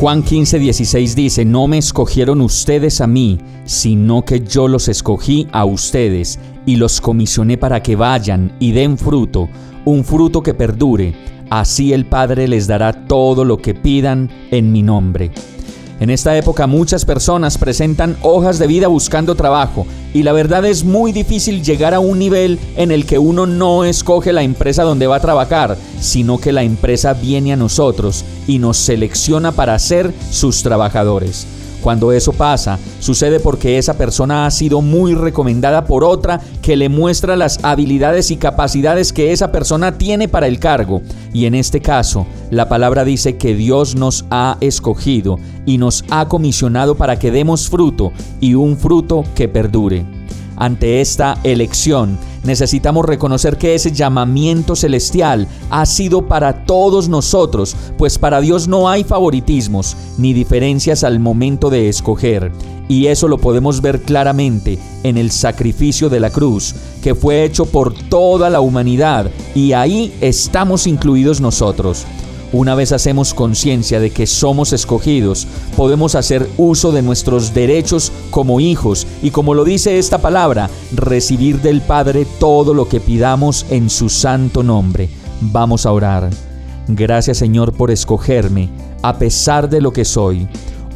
Juan 15, 16 dice, No me escogieron ustedes a mí, sino que yo los escogí a ustedes y los comisioné para que vayan y den fruto, un fruto que perdure. Así el Padre les dará todo lo que pidan en mi nombre. En esta época muchas personas presentan hojas de vida buscando trabajo y la verdad es muy difícil llegar a un nivel en el que uno no escoge la empresa donde va a trabajar, sino que la empresa viene a nosotros y nos selecciona para ser sus trabajadores. Cuando eso pasa, sucede porque esa persona ha sido muy recomendada por otra que le muestra las habilidades y capacidades que esa persona tiene para el cargo. Y en este caso, la palabra dice que Dios nos ha escogido y nos ha comisionado para que demos fruto y un fruto que perdure. Ante esta elección, necesitamos reconocer que ese llamamiento celestial ha sido para todos nosotros, pues para Dios no hay favoritismos ni diferencias al momento de escoger. Y eso lo podemos ver claramente en el sacrificio de la cruz, que fue hecho por toda la humanidad, y ahí estamos incluidos nosotros. Una vez hacemos conciencia de que somos escogidos, podemos hacer uso de nuestros derechos como hijos y como lo dice esta palabra, recibir del Padre todo lo que pidamos en su santo nombre. Vamos a orar. Gracias Señor por escogerme, a pesar de lo que soy.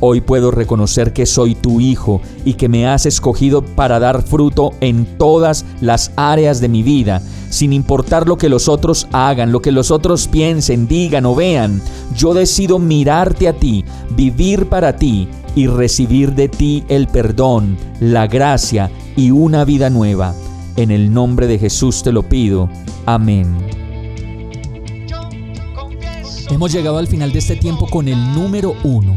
Hoy puedo reconocer que soy tu hijo y que me has escogido para dar fruto en todas las áreas de mi vida sin importar lo que los otros hagan, lo que los otros piensen, digan o vean. Yo decido mirarte a ti, vivir para ti y recibir de ti el perdón, la gracia y una vida nueva. En el nombre de Jesús te lo pido. Amén. Hemos llegado al final de este tiempo con el número uno